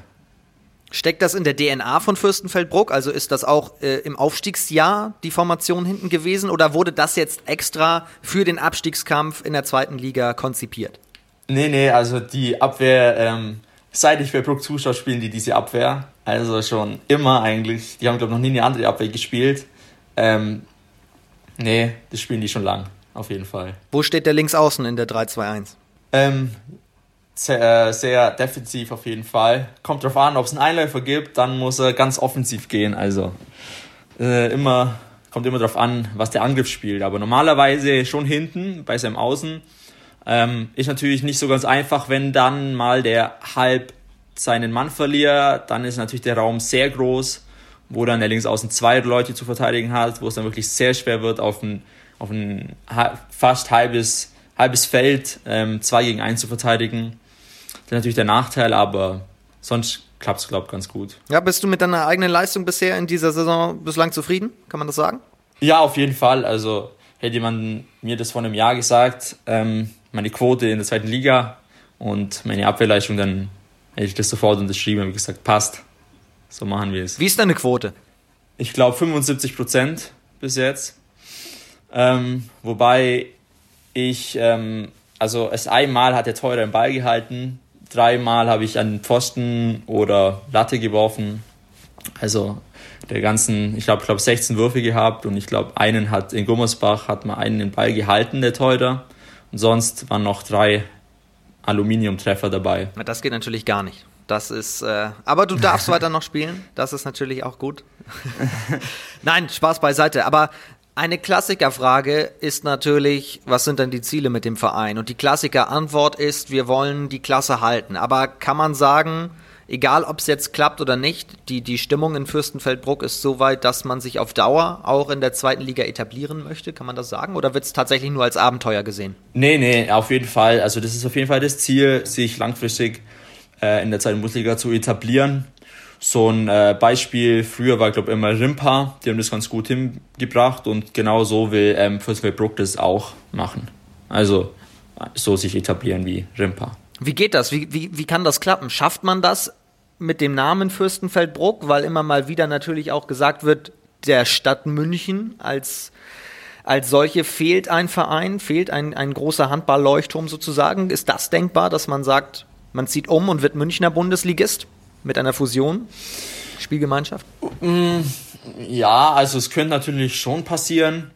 Steckt das in der DNA von Fürstenfeldbruck? Also ist das auch äh, im Aufstiegsjahr die Formation hinten gewesen oder wurde das jetzt extra für den Abstiegskampf in der zweiten Liga konzipiert? Nee, nee, also die Abwehr, ähm, seit ich für Bruck zuschaue, spielen die diese Abwehr. Also schon immer eigentlich. Die haben, glaube ich, noch nie eine andere Abwehr gespielt. Ähm, nee, das spielen die schon lang, auf jeden Fall. Wo steht der Linksaußen in der 3-2-1? Ähm, sehr, äh, sehr defensiv auf jeden Fall. Kommt drauf an, ob es einen Einläufer gibt, dann muss er ganz offensiv gehen. Also äh, immer, kommt immer drauf an, was der Angriff spielt. Aber normalerweise schon hinten bei seinem Außen. Ähm, ist natürlich nicht so ganz einfach, wenn dann mal der halb seinen Mann verliert, dann ist natürlich der Raum sehr groß, wo dann der Linksaußen zwei Leute zu verteidigen hat, wo es dann wirklich sehr schwer wird, auf ein, auf ein fast halbes, halbes Feld ähm, zwei gegen eins zu verteidigen. Das ist natürlich der Nachteil, aber sonst klappt es, glaube ich, ganz gut. Ja, bist du mit deiner eigenen Leistung bisher in dieser Saison bislang zufrieden? Kann man das sagen? Ja, auf jeden Fall. Also hätte jemand mir das vor einem Jahr gesagt, ähm, meine Quote in der zweiten Liga und meine Abwehrleistung, dann hätte ich das sofort unterschrieben und gesagt, passt. So machen wir es. Wie ist deine Quote? Ich glaube 75 Prozent bis jetzt. Ähm, wobei ich, ähm, also es einmal hat der Teurer den Ball gehalten, dreimal habe ich an Pfosten oder Latte geworfen. Also der ganzen, ich glaube, ich glaube 16 Würfe gehabt und ich glaube, einen hat in Gummersbach hat man einen den Ball gehalten, der Teuter. Und sonst waren noch drei Aluminiumtreffer dabei. Das geht natürlich gar nicht. Das ist, äh, aber du darfst weiter noch spielen. Das ist natürlich auch gut. Nein, Spaß beiseite. Aber eine Klassikerfrage ist natürlich, was sind denn die Ziele mit dem Verein? Und die Klassikerantwort ist, wir wollen die Klasse halten. Aber kann man sagen, egal ob es jetzt klappt oder nicht, die, die Stimmung in Fürstenfeldbruck ist so weit, dass man sich auf Dauer auch in der zweiten Liga etablieren möchte? Kann man das sagen? Oder wird es tatsächlich nur als Abenteuer gesehen? Nee, nee, auf jeden Fall. Also das ist auf jeden Fall das Ziel, sich langfristig äh, in der zweiten Bundesliga zu etablieren. So ein äh, Beispiel, früher war, glaube ich, immer Rimpa, die haben das ganz gut hingebracht und genau so will ähm, Fürstenfeldbruck das auch machen. Also so sich etablieren wie Rimpa. Wie geht das? Wie, wie, wie kann das klappen? Schafft man das mit dem Namen Fürstenfeldbruck, weil immer mal wieder natürlich auch gesagt wird, der Stadt München als, als solche fehlt ein Verein, fehlt ein, ein großer Handballleuchtturm sozusagen. Ist das denkbar, dass man sagt, man zieht um und wird Münchner Bundesligist? Mit einer Fusion? Spielgemeinschaft? Mm, ja, also es könnte natürlich schon passieren.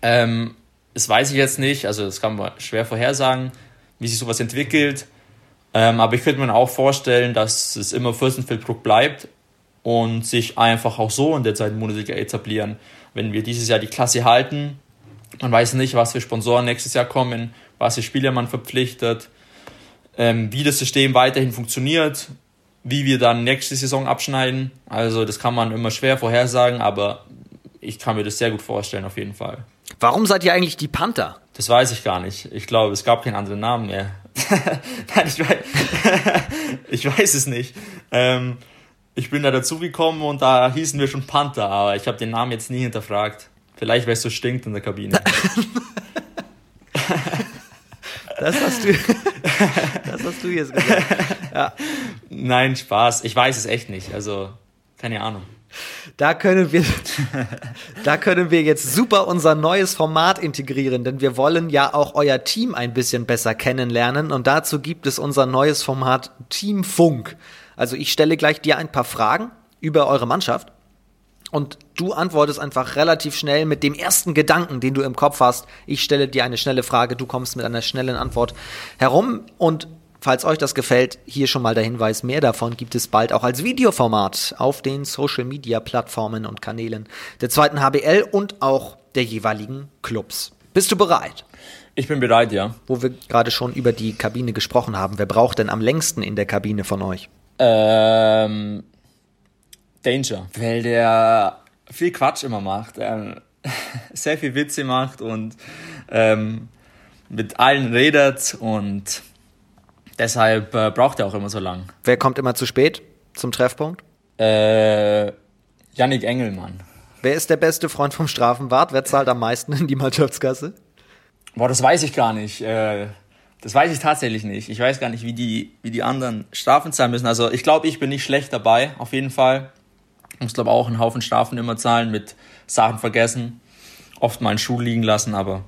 Ähm, das weiß ich jetzt nicht, also das kann man schwer vorhersagen, wie sich sowas entwickelt. Ähm, aber ich könnte mir auch vorstellen, dass es immer Fürstenfeldbruck bleibt und sich einfach auch so in der zweiten Bundesliga etablieren. Wenn wir dieses Jahr die Klasse halten, man weiß nicht, was für Sponsoren nächstes Jahr kommen, was für Spieler man verpflichtet, ähm, wie das System weiterhin funktioniert, wie wir dann nächste Saison abschneiden. Also das kann man immer schwer vorhersagen, aber ich kann mir das sehr gut vorstellen auf jeden Fall. Warum seid ihr eigentlich die Panther? Das weiß ich gar nicht. Ich glaube, es gab keinen anderen Namen mehr. Nein, ich weiß, ich weiß es nicht. Ähm, ich bin da dazugekommen und da hießen wir schon Panther, aber ich habe den Namen jetzt nie hinterfragt. Vielleicht, weil es so stinkt in der Kabine. Das hast du, das hast du jetzt gesagt. Ja. Nein, Spaß. Ich weiß es echt nicht. Also, keine Ahnung. Da können wir, da können wir jetzt super unser neues Format integrieren, denn wir wollen ja auch euer Team ein bisschen besser kennenlernen und dazu gibt es unser neues Format Teamfunk. Also ich stelle gleich dir ein paar Fragen über eure Mannschaft und du antwortest einfach relativ schnell mit dem ersten Gedanken, den du im Kopf hast. Ich stelle dir eine schnelle Frage, du kommst mit einer schnellen Antwort herum und Falls euch das gefällt, hier schon mal der Hinweis, mehr davon gibt es bald auch als Videoformat auf den Social Media Plattformen und Kanälen der zweiten HBL und auch der jeweiligen Clubs. Bist du bereit? Ich bin bereit, ja. Wo wir gerade schon über die Kabine gesprochen haben. Wer braucht denn am längsten in der Kabine von euch? Ähm, Danger, weil der viel Quatsch immer macht, ähm, sehr viel Witze macht und ähm, mit allen redet und Deshalb äh, braucht er auch immer so lang. Wer kommt immer zu spät zum Treffpunkt? Äh, Yannick Engelmann. Wer ist der beste Freund vom Strafenwart? Wer zahlt am meisten in die Mannschaftskasse? Boah, das weiß ich gar nicht. Äh, das weiß ich tatsächlich nicht. Ich weiß gar nicht, wie die, wie die anderen Strafen zahlen müssen. Also ich glaube, ich bin nicht schlecht dabei, auf jeden Fall. Ich muss, glaube auch einen Haufen Strafen immer zahlen mit Sachen vergessen. Oft mal einen Schuh liegen lassen, aber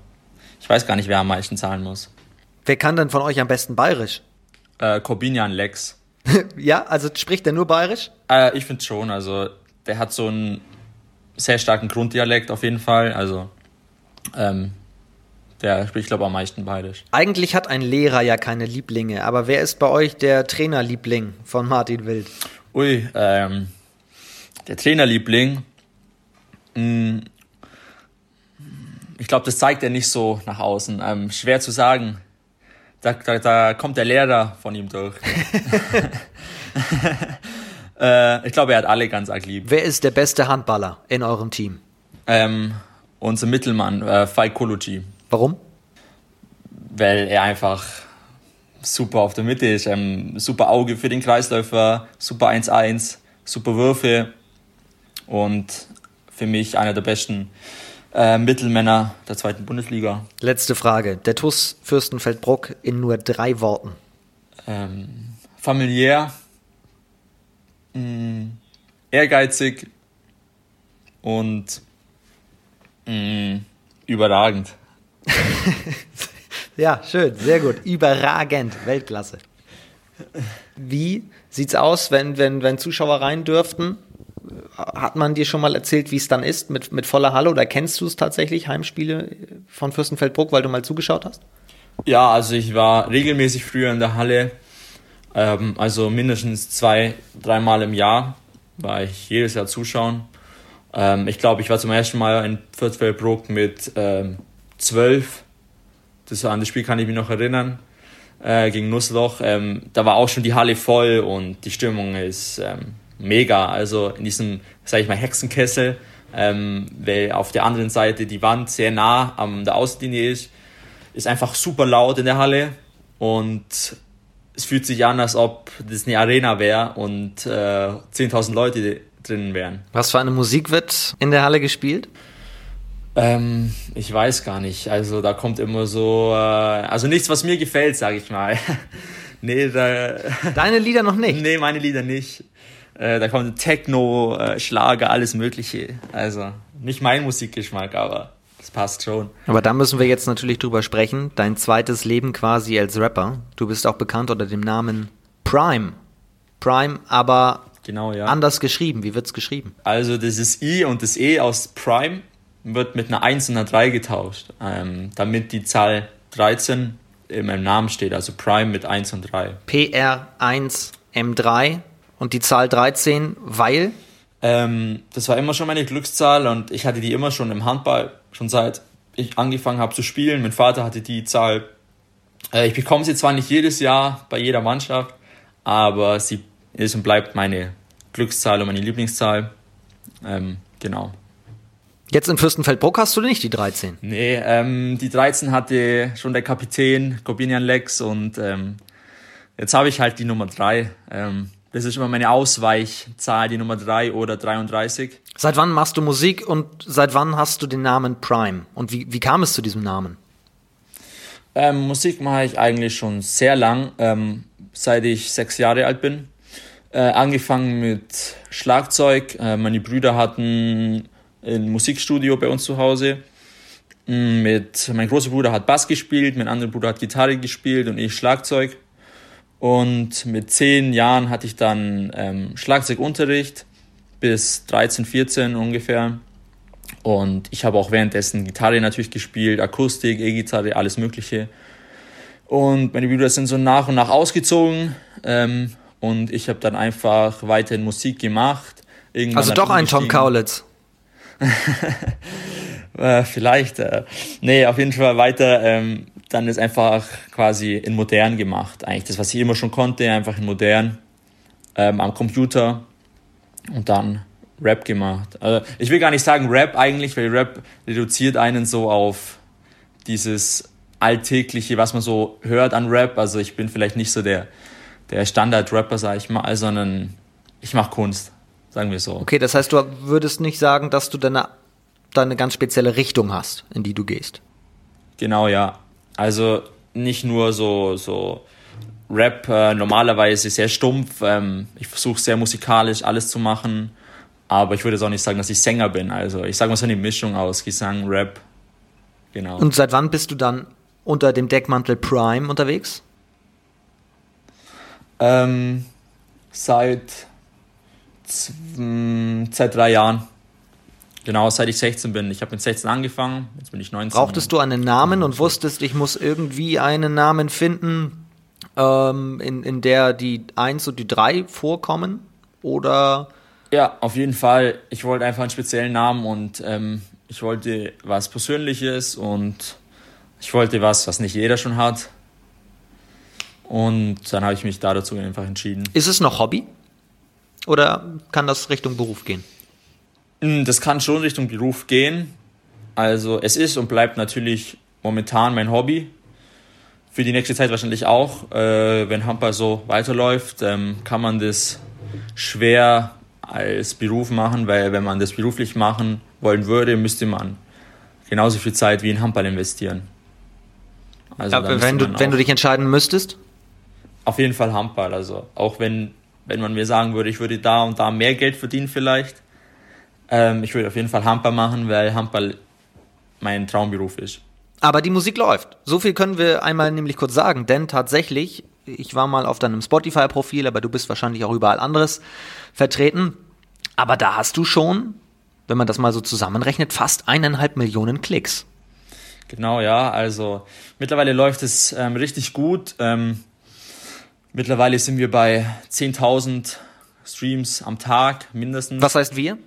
ich weiß gar nicht, wer am meisten zahlen muss. Wer kann denn von euch am besten bayerisch? Äh, Corbinian Lex. ja, also spricht der nur bayerisch? Äh, ich finde schon. Also der hat so einen sehr starken Grunddialekt auf jeden Fall. Also ähm, der spricht, glaube ich, am meisten bayerisch. Eigentlich hat ein Lehrer ja keine Lieblinge, aber wer ist bei euch der Trainerliebling von Martin Wild? Ui, ähm, der Trainerliebling. Mh, hm, ich glaube, das zeigt er nicht so nach außen. Ähm, schwer zu sagen. Da, da, da kommt der Lehrer von ihm durch. äh, ich glaube, er hat alle ganz arg lieb. Wer ist der beste Handballer in eurem Team? Ähm, unser Mittelmann, äh, Faikology. Warum? Weil er einfach super auf der Mitte ist. Ähm, super Auge für den Kreisläufer, super 1-1, super Würfe und für mich einer der besten äh, Mittelmänner der zweiten Bundesliga. Letzte Frage. Der TUS Fürstenfeldbruck in nur drei Worten. Ähm, familiär, mh, mm, ehrgeizig und mh, mm, überragend. ja, schön, sehr gut. Überragend, Weltklasse. Wie sieht's aus, wenn, wenn, wenn Zuschauer rein dürften? Hat man dir schon mal erzählt, wie es dann ist mit, mit voller Halle oder kennst du es tatsächlich, Heimspiele von Fürstenfeldbruck, weil du mal zugeschaut hast? Ja, also ich war regelmäßig früher in der Halle, ähm, also mindestens zwei, dreimal im Jahr war ich jedes Jahr zuschauen. Ähm, ich glaube, ich war zum ersten Mal in Fürstenfeldbruck mit ähm, zwölf. Das an das Spiel kann ich mich noch erinnern äh, gegen Nussloch. Ähm, da war auch schon die Halle voll und die Stimmung ist ähm, mega. Also in diesem, sag ich mal, Hexenkessel, ähm, weil auf der anderen Seite die Wand sehr nah an der Außenlinie ist, ist einfach super laut in der Halle und es fühlt sich an, als ob das eine Arena wäre und äh, 10.000 Leute drinnen wären. Was für eine Musik wird in der Halle gespielt? Ähm, ich weiß gar nicht. Also da kommt immer so, äh, also nichts, was mir gefällt, sage ich mal. nee, da, Deine Lieder noch nicht? Nee, meine Lieder nicht. Äh, da kommt Techno, äh, Schlager, alles Mögliche. Also nicht mein Musikgeschmack, aber das passt schon. Aber da müssen wir jetzt natürlich drüber sprechen. Dein zweites Leben quasi als Rapper. Du bist auch bekannt unter dem Namen Prime. Prime, aber genau, ja. anders geschrieben. Wie wird's geschrieben? Also das ist I und das E aus Prime wird mit einer 1 und einer 3 getauscht, ähm, damit die Zahl 13 in meinem Namen steht, also Prime mit 1 und 3. PR1M3 und die Zahl 13, weil? Ähm, das war immer schon meine Glückszahl und ich hatte die immer schon im Handball, schon seit ich angefangen habe zu spielen. Mein Vater hatte die Zahl. Äh, ich bekomme sie zwar nicht jedes Jahr bei jeder Mannschaft, aber sie ist und bleibt meine Glückszahl und meine Lieblingszahl. Ähm, genau. Jetzt in Fürstenfeldbruck hast du nicht die 13? Nee, ähm, die 13 hatte schon der Kapitän Corbinian Lex und ähm, jetzt habe ich halt die Nummer 3. Ähm, das ist immer meine Ausweichzahl, die Nummer 3 oder 33. Seit wann machst du Musik und seit wann hast du den Namen Prime? Und wie, wie kam es zu diesem Namen? Ähm, Musik mache ich eigentlich schon sehr lang, ähm, seit ich sechs Jahre alt bin. Äh, angefangen mit Schlagzeug. Äh, meine Brüder hatten ein Musikstudio bei uns zu Hause. Mm, mit, mein großer Bruder hat Bass gespielt, mein anderer Bruder hat Gitarre gespielt und ich Schlagzeug. Und mit zehn Jahren hatte ich dann ähm, Schlagzeugunterricht bis 13, 14 ungefähr. Und ich habe auch währenddessen Gitarre natürlich gespielt, Akustik, E-Gitarre, alles Mögliche. Und meine Brüder sind so nach und nach ausgezogen. Ähm, und ich habe dann einfach weiterhin Musik gemacht. Irgendwann also doch ein Tom Kaulitz. äh, vielleicht. Äh, nee, auf jeden Fall weiter. Ähm, dann ist einfach quasi in modern gemacht. Eigentlich das, was ich immer schon konnte, einfach in modern. Ähm, am Computer. Und dann Rap gemacht. Also, ich will gar nicht sagen Rap eigentlich, weil Rap reduziert einen so auf dieses Alltägliche, was man so hört an Rap. Also ich bin vielleicht nicht so der, der Standard-Rapper, sag ich mal, sondern ich mache Kunst, sagen wir so. Okay, das heißt, du würdest nicht sagen, dass du deine, deine ganz spezielle Richtung hast, in die du gehst. Genau, ja. Also nicht nur so, so Rap äh, normalerweise sehr stumpf. Ähm, ich versuche sehr musikalisch alles zu machen. Aber ich würde jetzt auch nicht sagen, dass ich Sänger bin. Also ich sage mal so eine Mischung aus Gesang, Rap. Genau. Und seit wann bist du dann unter dem Deckmantel Prime unterwegs? Ähm, seit, seit drei Jahren. Genau, seit ich 16 bin. Ich habe mit 16 angefangen, jetzt bin ich 19. Brauchtest du einen Namen und wusstest, ich muss irgendwie einen Namen finden, ähm, in, in der die 1 und die 3 vorkommen? Oder? Ja, auf jeden Fall. Ich wollte einfach einen speziellen Namen und ähm, ich wollte was Persönliches und ich wollte was, was nicht jeder schon hat. Und dann habe ich mich da dazu einfach entschieden. Ist es noch Hobby? Oder kann das Richtung Beruf gehen? Hm, das kann schon Richtung Beruf gehen. Also es ist und bleibt natürlich momentan mein Hobby. Für die nächste Zeit wahrscheinlich auch. Äh, wenn Handball so weiterläuft, ähm, kann man das schwer als Beruf machen, weil wenn man das beruflich machen wollen würde, müsste man genauso viel Zeit wie in Handball investieren. Also ja, wenn, du, wenn du dich entscheiden müsstest? Auf jeden Fall Handball. Also auch wenn, wenn man mir sagen würde, ich würde da und da mehr Geld verdienen vielleicht, ähm, ich würde auf jeden Fall Handball machen, weil Handball mein Traumberuf ist. Aber die Musik läuft. So viel können wir einmal nämlich kurz sagen, denn tatsächlich, ich war mal auf deinem Spotify-Profil, aber du bist wahrscheinlich auch überall anderes vertreten. Aber da hast du schon, wenn man das mal so zusammenrechnet, fast eineinhalb Millionen Klicks. Genau, ja. Also mittlerweile läuft es ähm, richtig gut. Ähm, mittlerweile sind wir bei 10.000 Streams am Tag mindestens. Was heißt wir?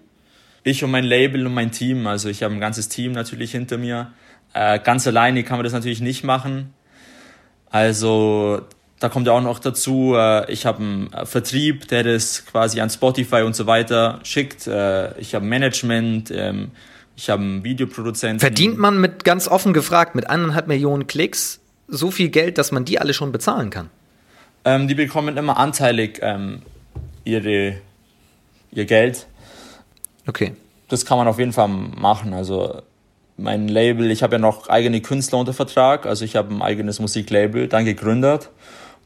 Ich und mein Label und mein Team. Also ich habe ein ganzes Team natürlich hinter mir. Äh, ganz alleine kann man das natürlich nicht machen. Also da kommt ja auch noch dazu, äh, ich habe einen Vertrieb, der das quasi an Spotify und so weiter schickt. Äh, ich habe Management, ähm, ich habe einen Videoproduzenten. Verdient man mit ganz offen gefragt mit eineinhalb Millionen Klicks so viel Geld, dass man die alle schon bezahlen kann? Ähm, die bekommen immer anteilig ähm, ihre, ihr Geld. Okay. Das kann man auf jeden Fall machen. Also mein Label, ich habe ja noch eigene Künstler unter Vertrag, also ich habe ein eigenes Musiklabel dann gegründet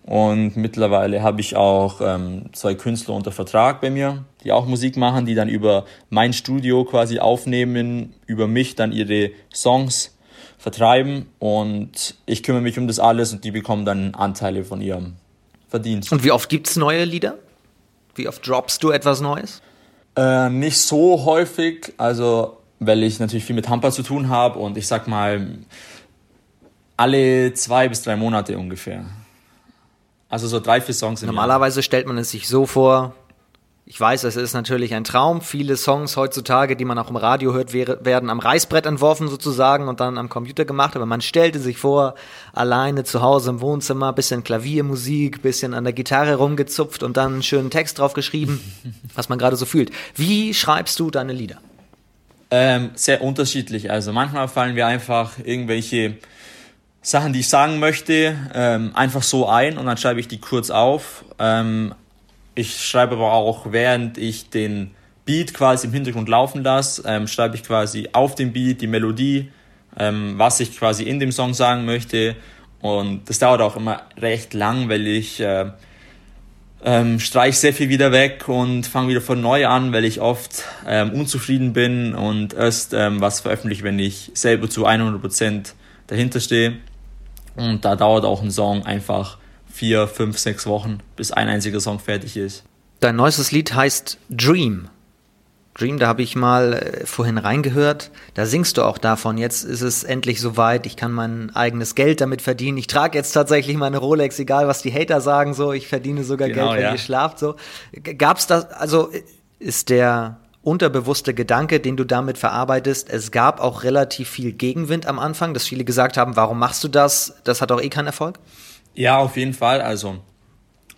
und mittlerweile habe ich auch ähm, zwei Künstler unter Vertrag bei mir, die auch Musik machen, die dann über mein Studio quasi aufnehmen, über mich dann ihre Songs vertreiben und ich kümmere mich um das alles und die bekommen dann Anteile von ihrem Verdienst. Und wie oft gibt es neue Lieder? Wie oft droppst du etwas Neues? Äh, nicht so häufig, also weil ich natürlich viel mit Hamper zu tun habe und ich sag mal alle zwei bis drei Monate ungefähr. Also so drei, vier Songs im Normalerweise stellt man es sich so vor, ich weiß, es ist natürlich ein Traum. Viele Songs heutzutage, die man auch im Radio hört, werden am Reißbrett entworfen sozusagen und dann am Computer gemacht. Aber man stellte sich vor, alleine zu Hause im Wohnzimmer, bisschen Klaviermusik, bisschen an der Gitarre rumgezupft und dann einen schönen Text drauf geschrieben, was man gerade so fühlt. Wie schreibst du deine Lieder? Ähm, sehr unterschiedlich. Also manchmal fallen mir einfach irgendwelche Sachen, die ich sagen möchte, ähm, einfach so ein und dann schreibe ich die kurz auf. Ähm, ich schreibe aber auch, während ich den Beat quasi im Hintergrund laufen lasse, ähm, schreibe ich quasi auf dem Beat die Melodie, ähm, was ich quasi in dem Song sagen möchte. Und das dauert auch immer recht lang, weil ich äh, ähm, streich sehr viel wieder weg und fange wieder von neu an, weil ich oft ähm, unzufrieden bin und erst ähm, was veröffentliche, wenn ich selber zu 100% dahinter stehe. Und da dauert auch ein Song einfach vier, fünf, sechs Wochen, bis ein einziger Song fertig ist. Dein neuestes Lied heißt Dream. Dream, da habe ich mal äh, vorhin reingehört. Da singst du auch davon. Jetzt ist es endlich soweit. Ich kann mein eigenes Geld damit verdienen. Ich trage jetzt tatsächlich meine Rolex, egal was die Hater sagen. So, ich verdiene sogar genau, Geld, wenn ja. ihr schlaft. So, gab's das? Also ist der unterbewusste Gedanke, den du damit verarbeitest. Es gab auch relativ viel Gegenwind am Anfang, dass viele gesagt haben, warum machst du das? Das hat doch eh keinen Erfolg. Ja, auf jeden Fall. Also,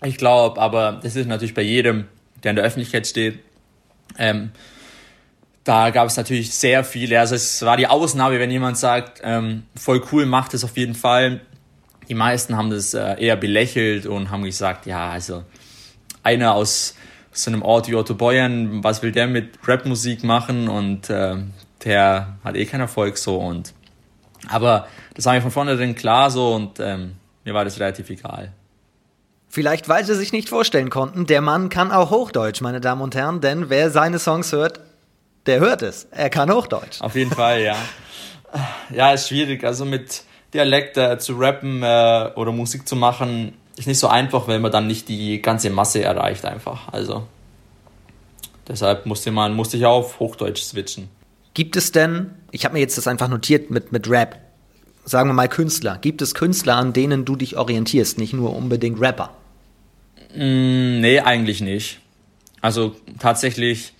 ich glaube, aber das ist natürlich bei jedem, der in der Öffentlichkeit steht, ähm, da gab es natürlich sehr viele. Also es war die Ausnahme, wenn jemand sagt, ähm, voll cool, macht es auf jeden Fall. Die meisten haben das äh, eher belächelt und haben gesagt, ja, also einer aus so einem Ort wie Otto Beuern, was will der mit Rapmusik machen und äh, der hat eh keinen Erfolg so und aber das war mir von vornherein klar so und ähm, mir war das relativ egal. Vielleicht, weil sie sich nicht vorstellen konnten, der Mann kann auch Hochdeutsch, meine Damen und Herren, denn wer seine Songs hört, der hört es. Er kann Hochdeutsch. Auf jeden Fall, ja. Ja, ist schwierig. Also mit Dialekt äh, zu rappen äh, oder Musik zu machen, ist nicht so einfach, wenn man dann nicht die ganze Masse erreicht einfach. Also deshalb musste man musste ich auf Hochdeutsch switchen. Gibt es denn, ich habe mir jetzt das einfach notiert mit, mit Rap, sagen wir mal Künstler, gibt es Künstler, an denen du dich orientierst, nicht nur unbedingt Rapper? Mm, nee, eigentlich nicht. Also tatsächlich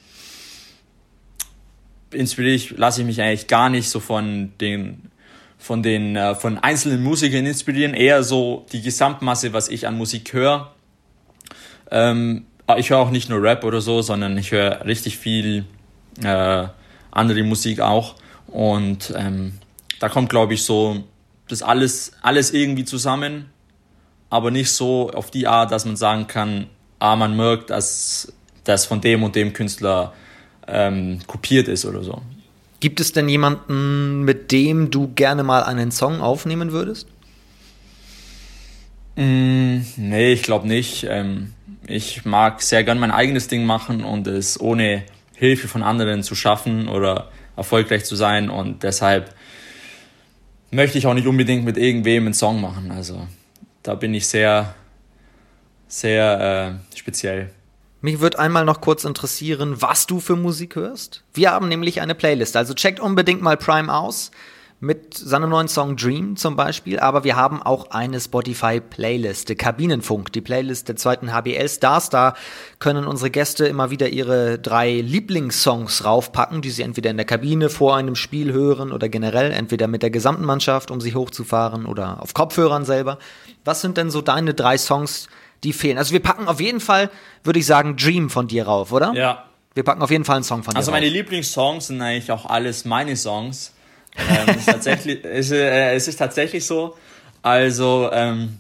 inspiriere ich, lasse ich mich eigentlich gar nicht so von den von den äh, von einzelnen Musikern inspirieren, eher so die Gesamtmasse, was ich an Musik höre. Ähm, ich höre auch nicht nur Rap oder so, sondern ich höre richtig viel äh, andere Musik auch. Und ähm, da kommt, glaube ich, so das alles, alles irgendwie zusammen, aber nicht so auf die Art, dass man sagen kann, ah, man merkt, dass das von dem und dem Künstler ähm, kopiert ist oder so. Gibt es denn jemanden, mit dem du gerne mal einen Song aufnehmen würdest? Mm, nee, ich glaube nicht. Ähm, ich mag sehr gern mein eigenes Ding machen und es ohne Hilfe von anderen zu schaffen oder erfolgreich zu sein und deshalb möchte ich auch nicht unbedingt mit irgendwem einen Song machen. Also da bin ich sehr, sehr äh, speziell. Mich würde einmal noch kurz interessieren, was du für Musik hörst. Wir haben nämlich eine Playlist, also checkt unbedingt mal Prime aus mit seinem neuen Song Dream zum Beispiel, aber wir haben auch eine Spotify-Playliste, Kabinenfunk, die Playlist der zweiten HBL Stars. Da können unsere Gäste immer wieder ihre drei Lieblingssongs raufpacken, die sie entweder in der Kabine vor einem Spiel hören oder generell, entweder mit der gesamten Mannschaft, um sich hochzufahren oder auf Kopfhörern selber. Was sind denn so deine drei Songs, die fehlen. Also wir packen auf jeden Fall, würde ich sagen, Dream von dir rauf, oder? Ja. Wir packen auf jeden Fall einen Song von dir Also meine rauf. Lieblingssongs sind eigentlich auch alles meine Songs. Ähm, ist tatsächlich, es, äh, es, ist tatsächlich so. Also ähm,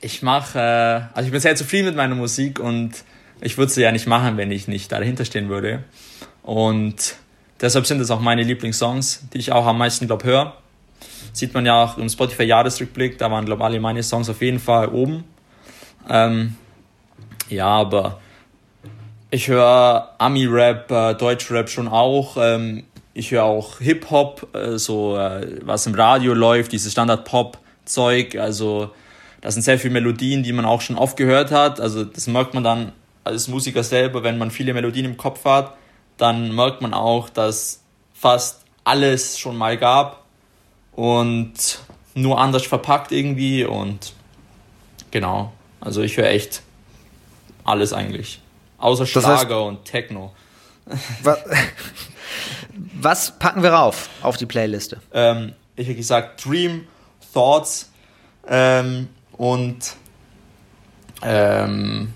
ich mache, äh, also ich bin sehr zufrieden mit meiner Musik und ich würde sie ja nicht machen, wenn ich nicht dahinter stehen würde. Und deshalb sind es auch meine Lieblingssongs, die ich auch am meisten, glaube höre. Sieht man ja auch im Spotify-Jahresrückblick, da waren, glaube ich, alle meine Songs auf jeden Fall oben. Ähm, ja, aber ich höre Ami-Rap, äh, Deutsch-Rap schon auch. Ähm, ich höre auch Hip-Hop, äh, so äh, was im Radio läuft, dieses Standard-Pop-Zeug. Also da sind sehr viele Melodien, die man auch schon oft gehört hat. Also das merkt man dann als Musiker selber, wenn man viele Melodien im Kopf hat, dann merkt man auch, dass fast alles schon mal gab und nur anders verpackt irgendwie und genau. Also ich höre echt alles eigentlich. Außer Schlager das heißt, und Techno. Was, was, packen wir rauf auf die Playliste? Ähm, ich hätte gesagt Dream, Thoughts ähm, und ähm,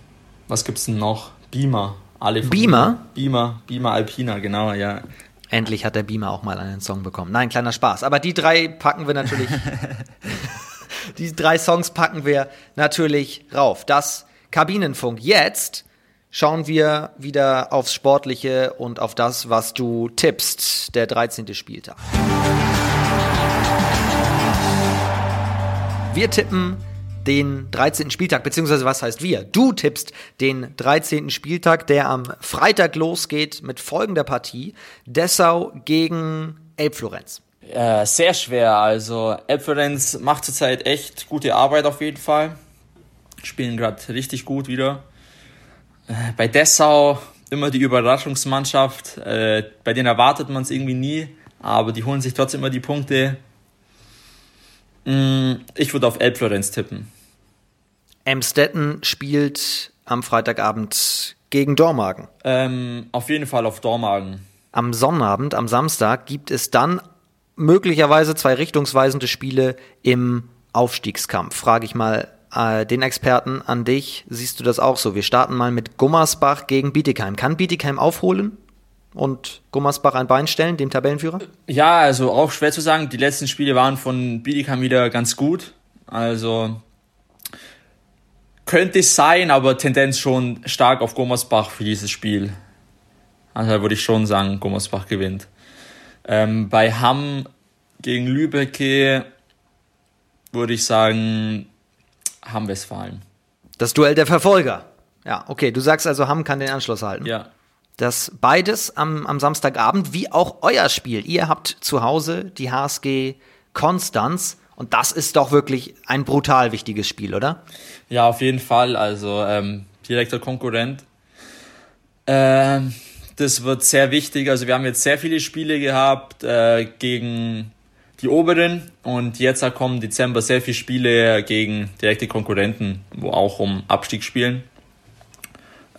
was gibt's denn noch? Beamer. Alle Beamer? Beamer, Beamer Alpina, genau, ja. Endlich hat der Beamer auch mal einen Song bekommen. Nein, kleiner Spaß. Aber die drei packen wir natürlich Die drei Songs packen wir natürlich rauf. Das Kabinenfunk. Jetzt schauen wir wieder aufs Sportliche und auf das, was du tippst. Der 13. Spieltag. Wir tippen den 13. Spieltag, beziehungsweise was heißt wir? Du tippst den 13. Spieltag, der am Freitag losgeht mit folgender Partie. Dessau gegen Elbflorenz. Äh, sehr schwer. Also Elbferenz macht zurzeit echt gute Arbeit auf jeden Fall. Spielen gerade richtig gut wieder. Äh, bei Dessau immer die Überraschungsmannschaft. Äh, bei denen erwartet man es irgendwie nie, aber die holen sich trotzdem immer die Punkte. Mm, ich würde auf Elbflorenz tippen. Emstetten spielt am Freitagabend gegen Dormagen. Ähm, auf jeden Fall auf Dormagen. Am Sonnabend, am Samstag, gibt es dann möglicherweise zwei richtungsweisende Spiele im Aufstiegskampf. Frage ich mal äh, den Experten an dich. Siehst du das auch so? Wir starten mal mit Gummersbach gegen Bietigheim. Kann Bietigheim aufholen? und Gummersbach ein Bein stellen, dem Tabellenführer? Ja, also auch schwer zu sagen. Die letzten Spiele waren von Bietigheim wieder ganz gut. Also könnte es sein, aber Tendenz schon stark auf Gummersbach für dieses Spiel. Also würde ich schon sagen, Gummersbach gewinnt. Ähm, bei Hamm gegen Lübecke würde ich sagen, Hamm Westfalen. Das Duell der Verfolger. Ja, okay, du sagst also, Hamm kann den Anschluss halten. Ja. Das beides am, am Samstagabend, wie auch euer Spiel. Ihr habt zu Hause die HSG Konstanz und das ist doch wirklich ein brutal wichtiges Spiel, oder? Ja, auf jeden Fall. Also ähm, direkter Konkurrent. Ähm, das wird sehr wichtig. Also wir haben jetzt sehr viele Spiele gehabt äh, gegen die Oberen und jetzt kommen im Dezember sehr viele Spiele gegen direkte Konkurrenten, wo auch um Abstieg spielen.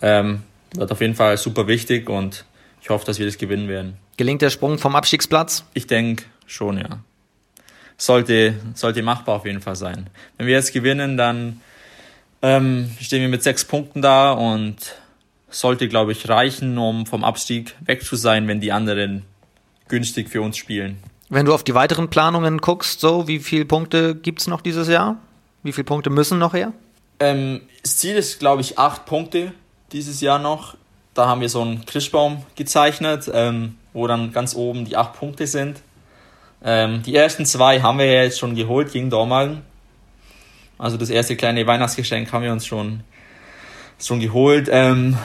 Ähm, wird auf jeden Fall super wichtig und ich hoffe, dass wir das gewinnen werden. Gelingt der Sprung vom Abstiegsplatz? Ich denke schon, ja. Sollte, sollte machbar auf jeden Fall sein. Wenn wir jetzt gewinnen, dann ähm, stehen wir mit sechs Punkten da und sollte, glaube ich, reichen, um vom Abstieg weg zu sein, wenn die anderen günstig für uns spielen. Wenn du auf die weiteren Planungen guckst, so wie viele Punkte gibt es noch dieses Jahr? Wie viele Punkte müssen noch her? Ähm, das Ziel ist, glaube ich, acht Punkte dieses Jahr noch. Da haben wir so einen Christbaum gezeichnet, ähm, wo dann ganz oben die acht Punkte sind. Ähm, die ersten zwei haben wir ja jetzt schon geholt gegen Dormagen. Also das erste kleine Weihnachtsgeschenk haben wir uns schon, schon geholt. Ähm,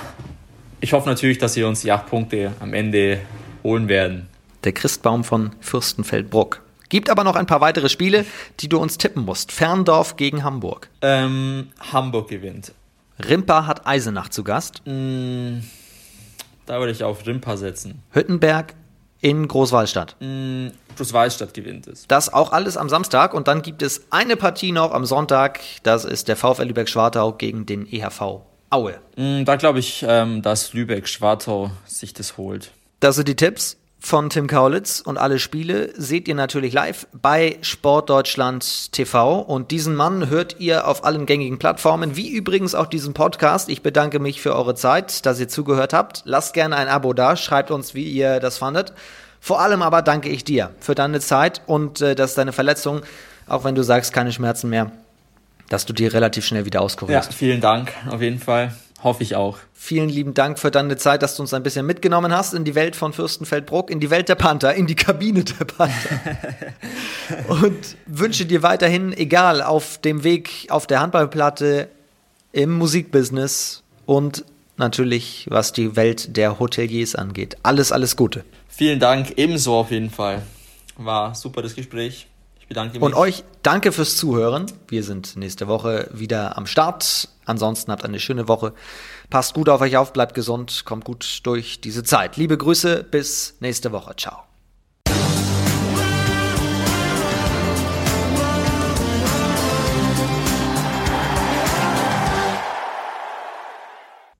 ich hoffe natürlich, dass wir uns die acht Punkte am Ende holen werden. Der Christbaum von Fürstenfeldbruck. Gibt aber noch ein paar weitere Spiele, die du uns tippen musst. Ferndorf gegen Hamburg. Ähm, Hamburg gewinnt. Rimpa hat Eisenach zu Gast. Mm, da würde ich auf Rimpa setzen. Hüttenberg in Großwallstadt. Mm, Großwallstadt gewinnt es. Das auch alles am Samstag und dann gibt es eine Partie noch am Sonntag. Das ist der VfL Lübeck-Schwartau gegen den EHV Aue. Mm, da glaube ich, ähm, dass Lübeck-Schwartau sich das holt. Das sind die Tipps von Tim Kaulitz und alle Spiele seht ihr natürlich live bei Sportdeutschland TV und diesen Mann hört ihr auf allen gängigen Plattformen, wie übrigens auch diesen Podcast. Ich bedanke mich für eure Zeit, dass ihr zugehört habt. Lasst gerne ein Abo da, schreibt uns, wie ihr das fandet. Vor allem aber danke ich dir für deine Zeit und äh, dass deine Verletzung, auch wenn du sagst, keine Schmerzen mehr, dass du dir relativ schnell wieder auskurierst. Ja, vielen Dank, auf jeden Fall. Hoffe ich auch. Vielen lieben Dank für deine Zeit, dass du uns ein bisschen mitgenommen hast in die Welt von Fürstenfeldbruck, in die Welt der Panther, in die Kabine der Panther. und wünsche dir weiterhin, egal auf dem Weg auf der Handballplatte, im Musikbusiness und natürlich was die Welt der Hoteliers angeht. Alles, alles Gute. Vielen Dank, ebenso auf jeden Fall. War super das Gespräch. Ich bedanke mich. Und euch danke fürs Zuhören. Wir sind nächste Woche wieder am Start. Ansonsten habt eine schöne Woche. Passt gut auf euch auf, bleibt gesund, kommt gut durch diese Zeit. Liebe Grüße, bis nächste Woche. Ciao.